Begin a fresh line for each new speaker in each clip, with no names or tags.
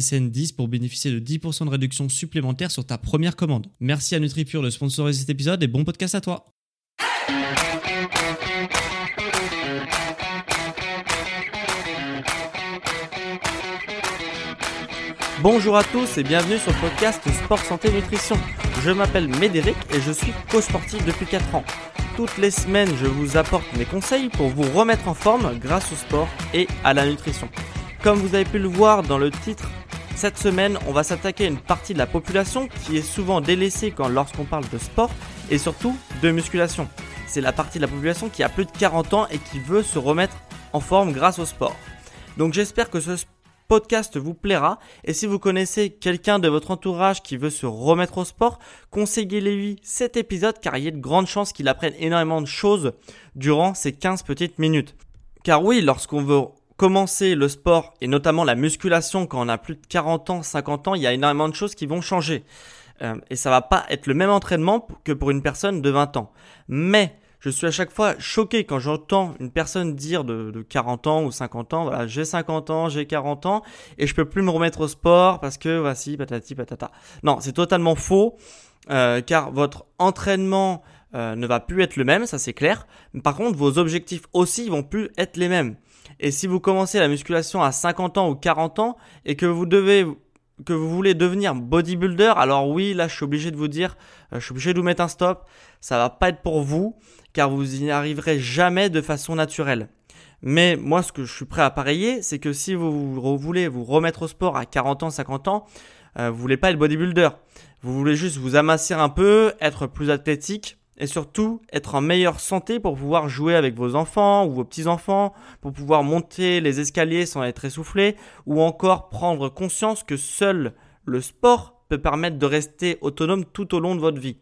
SSN 10 pour bénéficier de 10% de réduction supplémentaire sur ta première commande. Merci à NutriPure de sponsoriser cet épisode et bon podcast à toi.
Bonjour à tous et bienvenue sur le podcast Sport Santé Nutrition. Je m'appelle Médéric et je suis coach sportif depuis 4 ans. Toutes les semaines, je vous apporte mes conseils pour vous remettre en forme grâce au sport et à la nutrition. Comme vous avez pu le voir dans le titre cette semaine, on va s'attaquer à une partie de la population qui est souvent délaissée quand lorsqu'on parle de sport et surtout de musculation. C'est la partie de la population qui a plus de 40 ans et qui veut se remettre en forme grâce au sport. Donc j'espère que ce podcast vous plaira et si vous connaissez quelqu'un de votre entourage qui veut se remettre au sport, conseillez-lui cet épisode car il y a de grandes chances qu'il apprenne énormément de choses durant ces 15 petites minutes. Car oui, lorsqu'on veut commencer le sport et notamment la musculation quand on a plus de 40 ans, 50 ans, il y a énormément de choses qui vont changer. Euh, et ça va pas être le même entraînement que pour une personne de 20 ans. Mais je suis à chaque fois choqué quand j'entends une personne dire de, 40 ans ou 50 ans, voilà, j'ai 50 ans, j'ai 40 ans et je peux plus me remettre au sport parce que voici patati patata. Non, c'est totalement faux euh, car votre entraînement euh, ne va plus être le même, ça c'est clair. Par contre, vos objectifs aussi vont plus être les mêmes. Et si vous commencez la musculation à 50 ans ou 40 ans et que vous devez que vous voulez devenir bodybuilder, alors oui, là je suis obligé de vous dire, euh, je suis obligé de vous mettre un stop, ça va pas être pour vous car vous n'y arriverez jamais de façon naturelle. Mais moi ce que je suis prêt à parier, c'est que si vous voulez vous remettre au sport à 40 ans, 50 ans, euh, vous voulez pas être bodybuilder. Vous voulez juste vous amassir un peu, être plus athlétique et surtout être en meilleure santé pour pouvoir jouer avec vos enfants ou vos petits-enfants, pour pouvoir monter les escaliers sans être essoufflé, ou encore prendre conscience que seul le sport peut permettre de rester autonome tout au long de votre vie.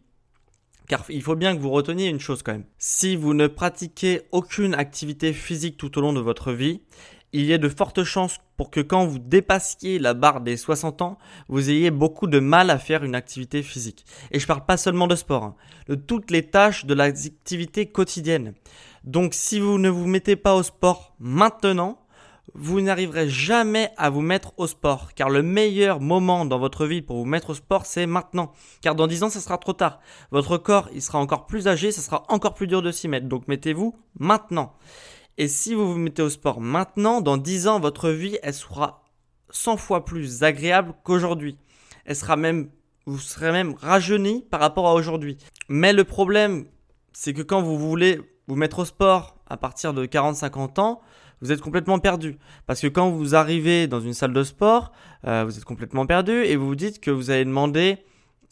Car il faut bien que vous reteniez une chose quand même. Si vous ne pratiquez aucune activité physique tout au long de votre vie, il y a de fortes chances pour que quand vous dépassiez la barre des 60 ans, vous ayez beaucoup de mal à faire une activité physique. Et je parle pas seulement de sport, hein, de toutes les tâches de l'activité quotidienne. Donc si vous ne vous mettez pas au sport maintenant, vous n'arriverez jamais à vous mettre au sport. Car le meilleur moment dans votre vie pour vous mettre au sport, c'est maintenant. Car dans 10 ans, ça sera trop tard. Votre corps, il sera encore plus âgé, ça sera encore plus dur de s'y mettre. Donc mettez-vous maintenant. Et si vous vous mettez au sport maintenant, dans 10 ans, votre vie, elle sera 100 fois plus agréable qu'aujourd'hui. Elle sera même, vous serez même rajeuni par rapport à aujourd'hui. Mais le problème, c'est que quand vous voulez vous mettre au sport à partir de 40-50 ans, vous êtes complètement perdu. Parce que quand vous arrivez dans une salle de sport, euh, vous êtes complètement perdu et vous vous dites que vous allez demander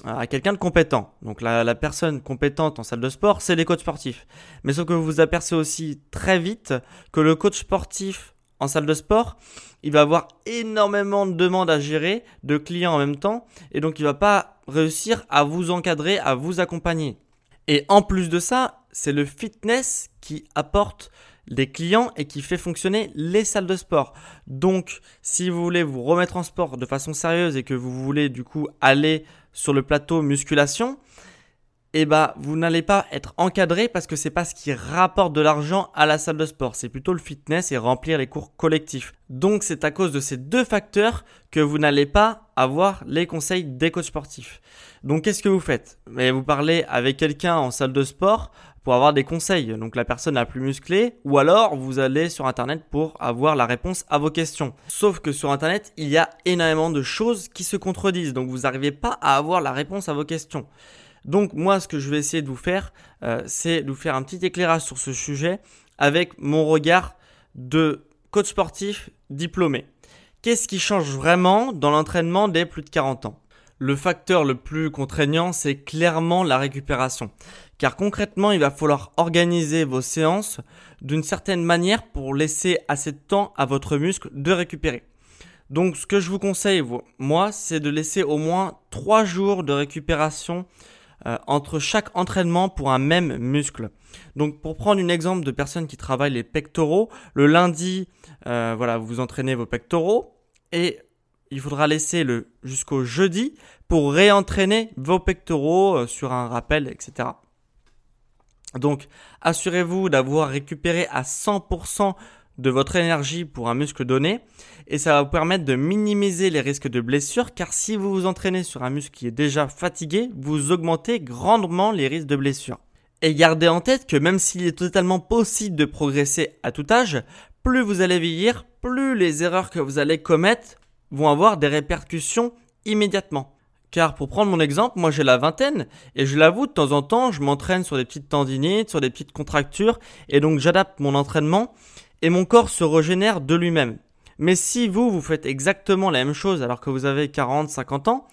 à quelqu'un de compétent. Donc la, personne compétente en salle de sport, c'est les coachs sportifs. Mais sauf que vous vous apercevez aussi très vite que le coach sportif en salle de sport, il va avoir énormément de demandes à gérer, de clients en même temps, et donc il va pas réussir à vous encadrer, à vous accompagner. Et en plus de ça, c'est le fitness qui apporte des clients et qui fait fonctionner les salles de sport. Donc, si vous voulez vous remettre en sport de façon sérieuse et que vous voulez du coup aller sur le plateau musculation, eh ben, vous n'allez pas être encadré parce que c'est pas ce qui rapporte de l'argent à la salle de sport. C'est plutôt le fitness et remplir les cours collectifs. Donc, c'est à cause de ces deux facteurs que vous n'allez pas avoir les conseils des coachs sportifs. Donc, qu'est-ce que vous faites? Mais vous parlez avec quelqu'un en salle de sport pour avoir des conseils. Donc la personne la plus musclée, ou alors vous allez sur Internet pour avoir la réponse à vos questions. Sauf que sur Internet, il y a énormément de choses qui se contredisent, donc vous n'arrivez pas à avoir la réponse à vos questions. Donc moi, ce que je vais essayer de vous faire, euh, c'est de vous faire un petit éclairage sur ce sujet avec mon regard de coach sportif diplômé. Qu'est-ce qui change vraiment dans l'entraînement des plus de 40 ans? Le facteur le plus contraignant, c'est clairement la récupération. Car concrètement, il va falloir organiser vos séances d'une certaine manière pour laisser assez de temps à votre muscle de récupérer. Donc ce que je vous conseille, moi, c'est de laisser au moins 3 jours de récupération euh, entre chaque entraînement pour un même muscle. Donc pour prendre un exemple de personnes qui travaillent les pectoraux, le lundi, euh, voilà, vous entraînez vos pectoraux et il faudra laisser le jusqu'au jeudi pour réentraîner vos pectoraux euh, sur un rappel, etc. Donc, assurez-vous d'avoir récupéré à 100% de votre énergie pour un muscle donné et ça va vous permettre de minimiser les risques de blessure car si vous vous entraînez sur un muscle qui est déjà fatigué, vous augmentez grandement les risques de blessure. Et gardez en tête que même s'il est totalement possible de progresser à tout âge, plus vous allez vieillir, plus les erreurs que vous allez commettre vont avoir des répercussions immédiatement. Car pour prendre mon exemple, moi j'ai la vingtaine et je l'avoue de temps en temps je m'entraîne sur des petites tendinites, sur des petites contractures et donc j'adapte mon entraînement et mon corps se régénère de lui-même. Mais si vous, vous faites exactement la même chose alors que vous avez 40, 50 ans,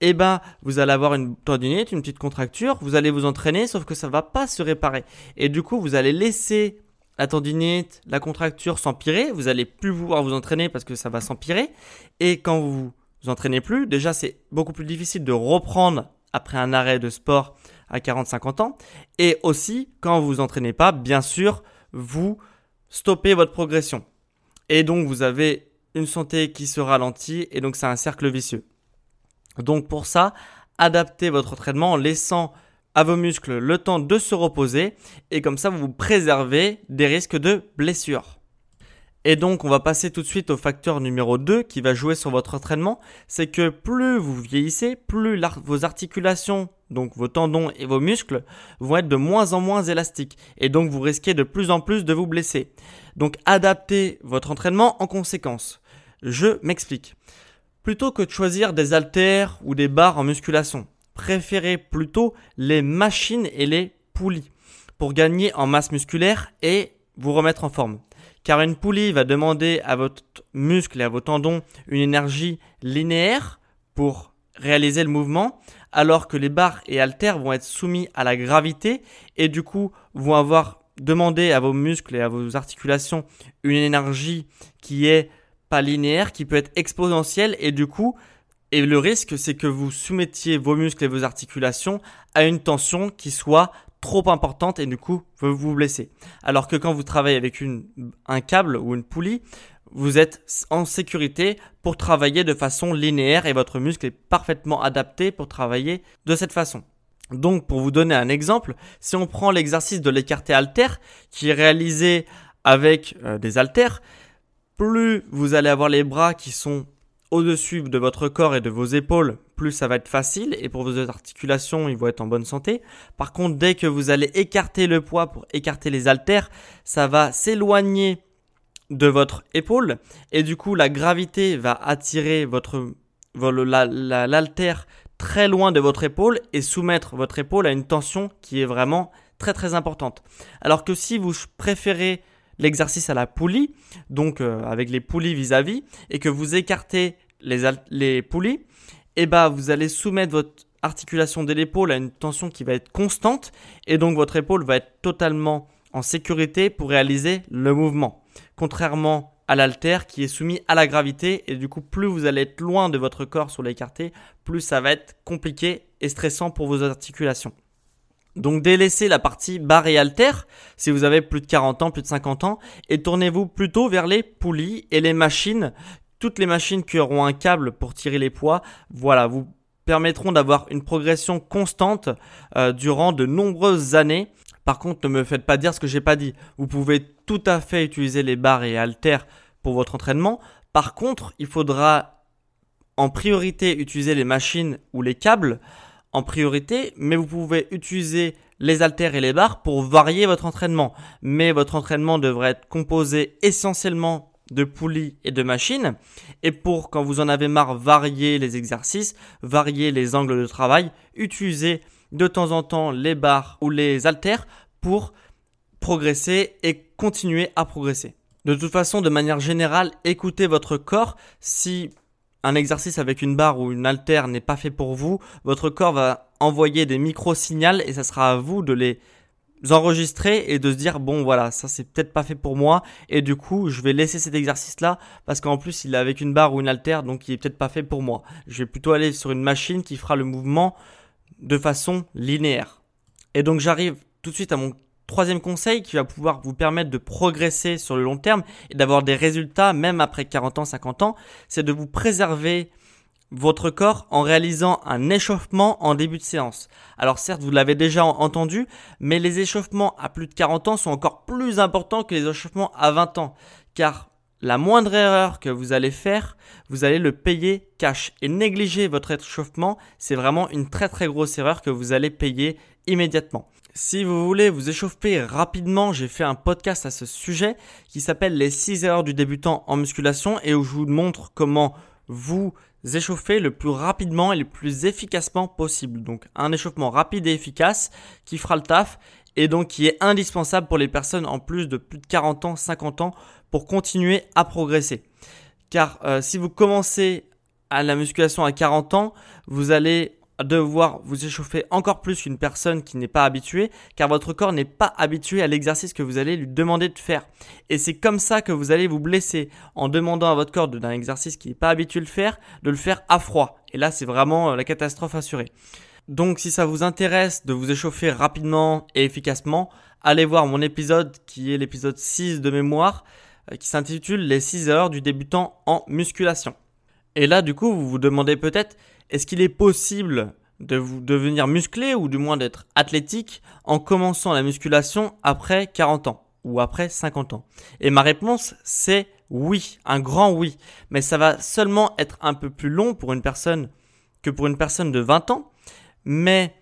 eh ben, vous allez avoir une tendinite, une petite contracture, vous allez vous entraîner, sauf que ça va pas se réparer. Et du coup, vous allez laisser la tendinite, la contracture s'empirer, vous allez plus pouvoir vous entraîner parce que ça va s'empirer. Et quand vous vous entraînez plus, déjà c'est beaucoup plus difficile de reprendre après un arrêt de sport à 40-50 ans. Et aussi, quand vous vous entraînez pas, bien sûr, vous stoppez votre progression. Et donc vous avez une santé qui se ralentit et donc c'est un cercle vicieux. Donc pour ça, adaptez votre entraînement en laissant à vos muscles le temps de se reposer et comme ça vous vous préservez des risques de blessure. Et donc, on va passer tout de suite au facteur numéro 2 qui va jouer sur votre entraînement. C'est que plus vous vieillissez, plus vos articulations, donc vos tendons et vos muscles, vont être de moins en moins élastiques. Et donc, vous risquez de plus en plus de vous blesser. Donc, adaptez votre entraînement en conséquence. Je m'explique. Plutôt que de choisir des haltères ou des barres en musculation, préférez plutôt les machines et les poulies pour gagner en masse musculaire et vous remettre en forme car une poulie va demander à votre muscle et à vos tendons une énergie linéaire pour réaliser le mouvement, alors que les barres et haltères vont être soumis à la gravité et du coup vont avoir demandé à vos muscles et à vos articulations une énergie qui est pas linéaire, qui peut être exponentielle et du coup, et le risque c'est que vous soumettiez vos muscles et vos articulations à une tension qui soit trop importante et du coup vous vous blessez. Alors que quand vous travaillez avec un câble ou une poulie, vous êtes en sécurité pour travailler de façon linéaire et votre muscle est parfaitement adapté pour travailler de cette façon. Donc pour vous donner un exemple, si on prend l'exercice de l'écarté halter qui est réalisé avec euh, des haltères, plus vous allez avoir les bras qui sont au-dessus de votre corps et de vos épaules, plus ça va être facile et pour vos articulations, ils vont être en bonne santé. Par contre, dès que vous allez écarter le poids pour écarter les haltères, ça va s'éloigner de votre épaule et du coup, la gravité va attirer votre l'haltère très loin de votre épaule et soumettre votre épaule à une tension qui est vraiment très très importante. Alors que si vous préférez l'exercice à la poulie, donc euh, avec les poulies vis-à-vis, et que vous écartez les, poulies, eh ben, vous allez soumettre votre articulation de l'épaule à une tension qui va être constante, et donc votre épaule va être totalement en sécurité pour réaliser le mouvement. Contrairement à l'altère qui est soumis à la gravité, et du coup plus vous allez être loin de votre corps sur l'écarté, plus ça va être compliqué et stressant pour vos articulations. Donc délaissez la partie barre et halter si vous avez plus de 40 ans, plus de 50 ans, et tournez-vous plutôt vers les poulies et les machines. Toutes les machines qui auront un câble pour tirer les poids, voilà, vous permettront d'avoir une progression constante euh, durant de nombreuses années. Par contre, ne me faites pas dire ce que j'ai pas dit. Vous pouvez tout à fait utiliser les barres et haltères pour votre entraînement. Par contre, il faudra en priorité utiliser les machines ou les câbles en priorité, mais vous pouvez utiliser les haltères et les barres pour varier votre entraînement. Mais votre entraînement devrait être composé essentiellement de poulies et de machines. Et pour, quand vous en avez marre, varier les exercices, varier les angles de travail, utilisez de temps en temps les barres ou les haltères pour progresser et continuer à progresser. De toute façon, de manière générale, écoutez votre corps. Si un exercice avec une barre ou une haltère n'est pas fait pour vous, votre corps va envoyer des micro-signaux et ça sera à vous de les enregistrer et de se dire bon voilà ça c'est peut-être pas fait pour moi et du coup je vais laisser cet exercice là parce qu'en plus il est avec une barre ou une haltère donc il est peut-être pas fait pour moi. Je vais plutôt aller sur une machine qui fera le mouvement de façon linéaire. Et donc j'arrive tout de suite à mon troisième conseil qui va pouvoir vous permettre de progresser sur le long terme et d'avoir des résultats même après 40 ans, 50 ans, c'est de vous préserver votre corps en réalisant un échauffement en début de séance. Alors certes, vous l'avez déjà entendu, mais les échauffements à plus de 40 ans sont encore plus importants que les échauffements à 20 ans, car la moindre erreur que vous allez faire, vous allez le payer cash. Et négliger votre échauffement, c'est vraiment une très très grosse erreur que vous allez payer immédiatement. Si vous voulez vous échauffer rapidement, j'ai fait un podcast à ce sujet qui s'appelle les 6 erreurs du débutant en musculation et où je vous montre comment vous échauffer le plus rapidement et le plus efficacement possible. Donc un échauffement rapide et efficace qui fera le taf et donc qui est indispensable pour les personnes en plus de plus de 40 ans, 50 ans pour continuer à progresser. Car euh, si vous commencez à la musculation à 40 ans, vous allez devoir vous échauffer encore plus qu'une personne qui n'est pas habituée, car votre corps n'est pas habitué à l'exercice que vous allez lui demander de faire. Et c'est comme ça que vous allez vous blesser en demandant à votre corps d'un exercice qui n'est pas habitué de le faire, de le faire à froid. Et là, c'est vraiment euh, la catastrophe assurée. Donc, si ça vous intéresse de vous échauffer rapidement et efficacement, allez voir mon épisode qui est l'épisode 6 de mémoire, euh, qui s'intitule Les 6 heures du débutant en musculation. Et là, du coup, vous vous demandez peut-être, est-ce qu'il est possible de vous devenir musclé ou du moins d'être athlétique en commençant la musculation après 40 ans ou après 50 ans? Et ma réponse c'est oui, un grand oui, mais ça va seulement être un peu plus long pour une personne que pour une personne de 20 ans, mais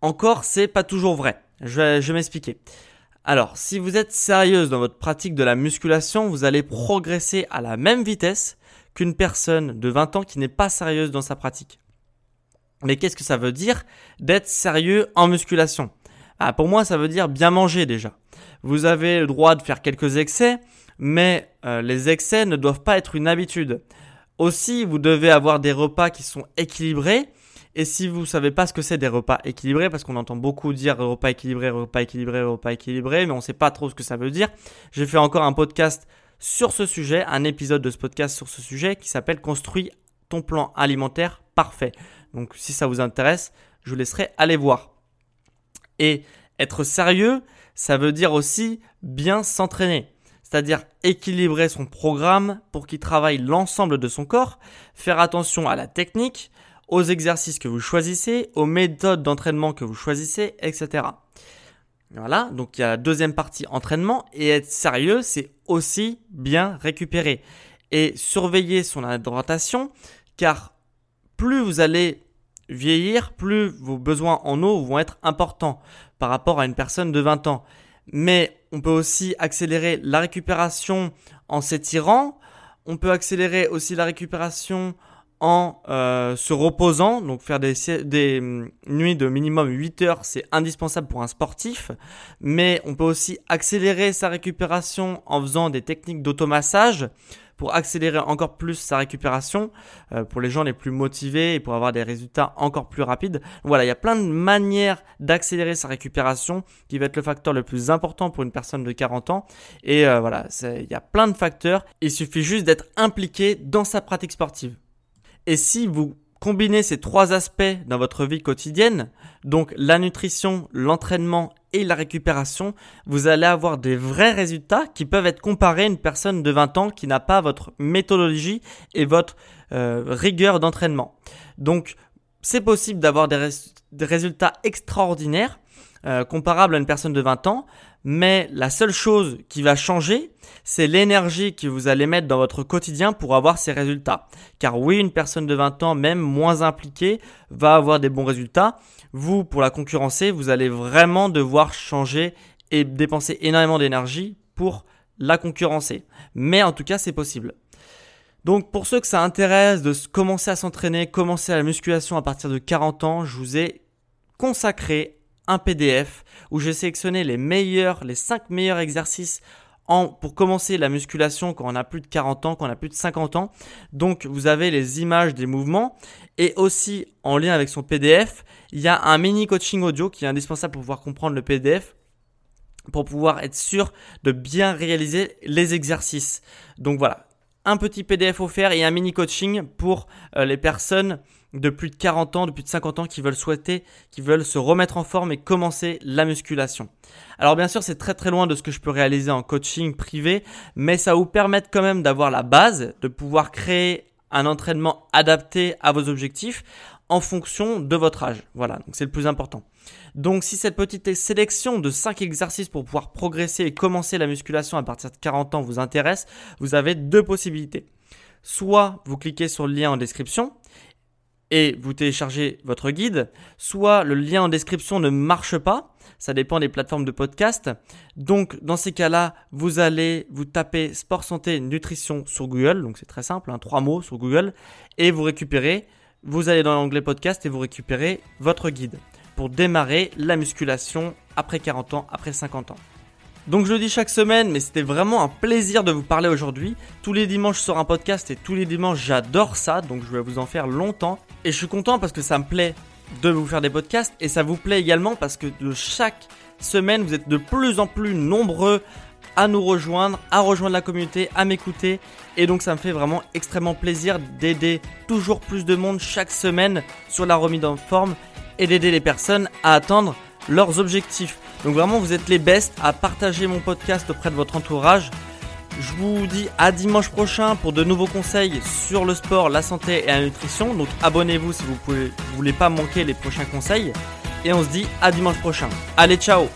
encore c'est pas toujours vrai. Je vais, je vais m'expliquer. Alors, si vous êtes sérieuse dans votre pratique de la musculation, vous allez progresser à la même vitesse qu'une personne de 20 ans qui n'est pas sérieuse dans sa pratique. Mais qu'est-ce que ça veut dire d'être sérieux en musculation? Ah, Pour moi, ça veut dire bien manger déjà. Vous avez le droit de faire quelques excès, mais euh, les excès ne doivent pas être une habitude. Aussi, vous devez avoir des repas qui sont équilibrés. Et si vous savez pas ce que c'est des repas équilibrés, parce qu'on entend beaucoup dire repas équilibré, repas équilibré, repas équilibré, mais on ne sait pas trop ce que ça veut dire. J'ai fait encore un podcast sur ce sujet, un épisode de ce podcast sur ce sujet qui s'appelle Construis ton plan alimentaire parfait. Donc si ça vous intéresse, je vous laisserai aller voir. Et être sérieux, ça veut dire aussi bien s'entraîner. C'est-à-dire équilibrer son programme pour qu'il travaille l'ensemble de son corps, faire attention à la technique, aux exercices que vous choisissez, aux méthodes d'entraînement que vous choisissez, etc. Voilà, donc il y a la deuxième partie entraînement et être sérieux, c'est aussi bien récupérer et surveiller son hydratation car plus vous allez vieillir, plus vos besoins en eau vont être importants par rapport à une personne de 20 ans. Mais on peut aussi accélérer la récupération en s'étirant, on peut accélérer aussi la récupération en euh, se reposant, donc faire des, hum, nuits de minimum 8 heures, c'est indispensable pour un sportif, mais on peut aussi accélérer sa récupération en faisant des techniques d'automassage pour accélérer encore plus sa récupération euh, pour les gens les plus motivés et pour avoir des résultats encore plus rapides. Voilà, il y a plein de manières d'accélérer sa récupération qui va être le facteur le plus important pour une personne de 40 ans. Et euh, voilà, il y a plein de facteurs. Il suffit juste d'être impliqué dans sa pratique sportive. Et si vous combinez ces trois aspects dans votre vie quotidienne, donc la nutrition, l'entraînement et la récupération, vous allez avoir des vrais résultats qui peuvent être comparés à une personne de 20 ans qui n'a pas votre méthodologie et votre euh, rigueur d'entraînement. Donc c'est possible d'avoir des, résultats extraordinaires euh, comparables à une personne de 20 ans, mais la seule chose qui va changer, c'est l'énergie que vous allez mettre dans votre quotidien pour avoir ces résultats. Car oui, une personne de 20 ans, même moins impliquée, va avoir des bons résultats. Vous, pour la concurrencer, vous allez vraiment devoir changer et dépenser énormément d'énergie pour la concurrencer. Mais en tout cas, c'est possible. Donc pour ceux que ça intéresse de commencer à s'entraîner, commencer à la musculation à partir de 40 ans, je vous ai consacré un PDF où j'ai sélectionné les meilleurs, les 5 meilleurs exercices en, pour commencer la musculation quand on a plus de 40 ans, quand on a plus de 50 ans. Donc vous avez les images des mouvements et aussi en lien avec son PDF, il y a un mini coaching audio qui est indispensable pour pouvoir comprendre le PDF pour pouvoir être sûr de bien réaliser les exercices. Donc voilà, un petit PDF offert et un mini coaching pour euh, les personnes de plus de 40 ans, de plus de 50 ans qui veulent souhaiter, qui veulent se remettre en forme et commencer la musculation. Alors bien sûr, c'est très très loin de ce que je peux réaliser en coaching privé, mais ça vous permet quand même d'avoir la base, de pouvoir créer un entraînement adapté à vos objectifs en fonction de votre âge. Voilà, donc c'est le plus important. Donc si cette petite sélection de 5 exercices pour pouvoir progresser et commencer la musculation à partir de 40 ans vous intéresse, vous avez deux possibilités. Soit vous cliquez sur le lien en description et vous téléchargez votre guide, soit le lien en description ne marche pas, ça dépend des plateformes de podcast. Donc dans ces cas-là, vous allez vous taper sport santé nutrition sur Google, donc c'est très simple, hein, trois mots sur Google, et vous récupérez, vous allez dans l'onglet podcast et vous récupérez votre guide pour démarrer la musculation après 40 ans, après 50 ans. Donc je le dis chaque semaine, mais c'était vraiment un plaisir de vous parler aujourd'hui. Tous les dimanches sors un podcast et tous les dimanches j'adore ça, donc je vais vous en faire longtemps. Et je suis content parce que ça me plaît de vous faire des podcasts et ça vous plaît également parce que de chaque semaine vous êtes de plus en plus nombreux à nous rejoindre, à rejoindre la communauté, à m'écouter. Et donc ça me fait vraiment extrêmement plaisir d'aider toujours plus de monde chaque semaine sur la remise en forme et d'aider les personnes à atteindre leurs objectifs. Donc vraiment, vous êtes les best à partager mon podcast auprès de votre entourage. Je vous dis à dimanche prochain pour de nouveaux conseils sur le sport, la santé et la nutrition. Donc abonnez-vous si vous ne voulez pas manquer les prochains conseils. Et on se dit à dimanche prochain. Allez, ciao